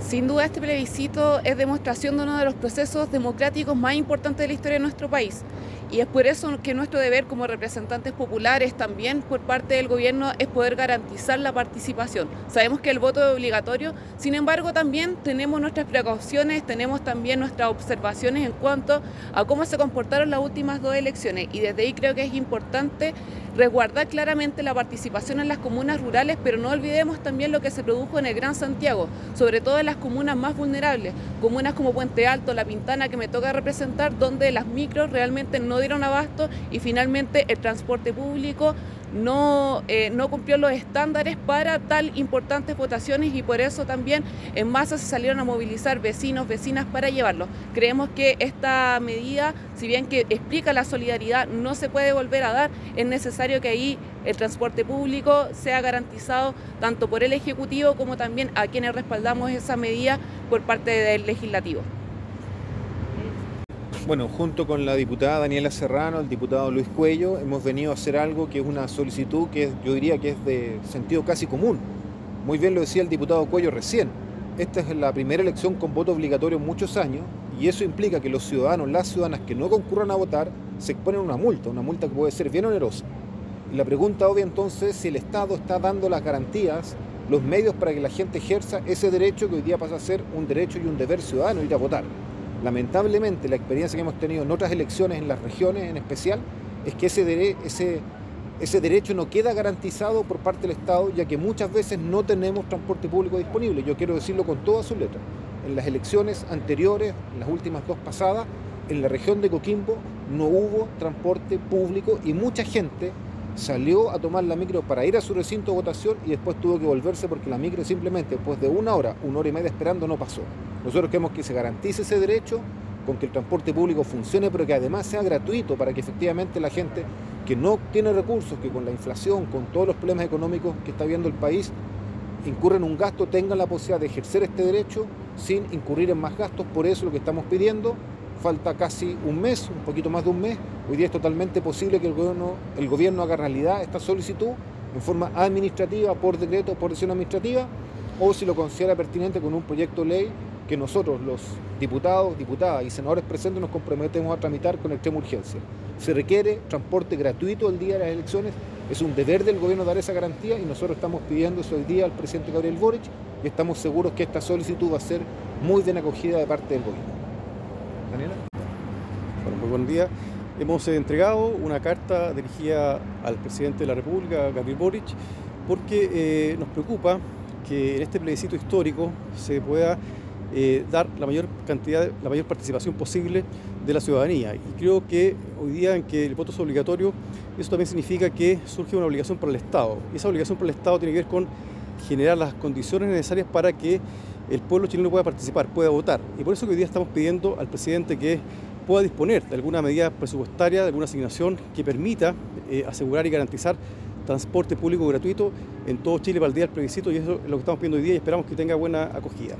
Sin duda este plebiscito es demostración de uno de los procesos democráticos más importantes de la historia de nuestro país. Y es por eso que nuestro deber como representantes populares también por parte del gobierno es poder garantizar la participación. Sabemos que el voto es obligatorio, sin embargo también tenemos nuestras precauciones, tenemos también nuestras observaciones en cuanto a cómo se comportaron las últimas dos elecciones y desde ahí creo que es importante resguardar claramente la participación en las comunas rurales, pero no olvidemos también lo que se produjo en el Gran Santiago, sobre todo en las comunas más vulnerables, comunas como Puente Alto, La Pintana, que me toca representar, donde las micros realmente no dieron abasto y finalmente el transporte público no, eh, no cumplió los estándares para tal importantes votaciones y por eso también en masa se salieron a movilizar vecinos, vecinas para llevarlo. Creemos que esta medida, si bien que explica la solidaridad, no se puede volver a dar, es necesario que ahí el transporte público sea garantizado tanto por el Ejecutivo como también a quienes respaldamos esa medida por parte del Legislativo. Bueno, junto con la diputada Daniela Serrano, el diputado Luis Cuello, hemos venido a hacer algo que es una solicitud que yo diría que es de sentido casi común. Muy bien lo decía el diputado Cuello recién. Esta es la primera elección con voto obligatorio en muchos años y eso implica que los ciudadanos, las ciudadanas que no concurran a votar, se exponen a una multa, una multa que puede ser bien onerosa. Y la pregunta obvia entonces es si el Estado está dando las garantías, los medios para que la gente ejerza ese derecho que hoy día pasa a ser un derecho y un deber ciudadano ir a votar. Lamentablemente, la experiencia que hemos tenido en otras elecciones, en las regiones en especial, es que ese, derecho no queda garantizado por parte del Estado, ya que muchas veces no tenemos transporte público disponible. Yo quiero decirlo con todas sus letras. En las elecciones anteriores, en las últimas dos pasadas, en la región de Coquimbo no hubo transporte público y mucha gente salió a tomar la micro para ir a su recinto de votación y después tuvo que volverse porque la micro simplemente después de una hora, una hora y media esperando no pasó. Nosotros queremos que se garantice ese derecho con que el transporte público funcione, pero que además sea gratuito para que efectivamente la gente que no tiene recursos, que con la inflación, con todos los problemas económicos que está viendo el país, incurren en un gasto, tengan la posibilidad de ejercer este derecho sin incurrir en más gastos. Por eso lo que estamos pidiendo falta casi un mes, un poquito más de un mes. Hoy día es totalmente posible que el gobierno, el gobierno haga realidad esta solicitud en forma administrativa, por decreto, por decisión administrativa, o si lo considera pertinente con un proyecto de ley que nosotros, los diputados, diputadas y senadores presentes, nos comprometemos a tramitar con extrema urgencia. Se requiere transporte gratuito el día de las elecciones, es un deber del gobierno dar esa garantía y nosotros estamos pidiendo eso hoy día al presidente Gabriel Boric y estamos seguros que esta solicitud va a ser muy bien acogida de parte del gobierno. Daniela. Bueno, muy buen día. Hemos entregado una carta dirigida al presidente de la República, Gabriel Boric, porque eh, nos preocupa que en este plebiscito histórico se pueda eh, dar la mayor cantidad, la mayor participación posible de la ciudadanía. Y creo que hoy día en que el voto es obligatorio, eso también significa que surge una obligación para el Estado. Y esa obligación para el Estado tiene que ver con generar las condiciones necesarias para que el pueblo chileno pueda participar, pueda votar. Y por eso que hoy día estamos pidiendo al presidente que pueda disponer de alguna medida presupuestaria, de alguna asignación que permita eh, asegurar y garantizar transporte público gratuito en todo Chile para el día del plebiscito y eso es lo que estamos pidiendo hoy día y esperamos que tenga buena acogida.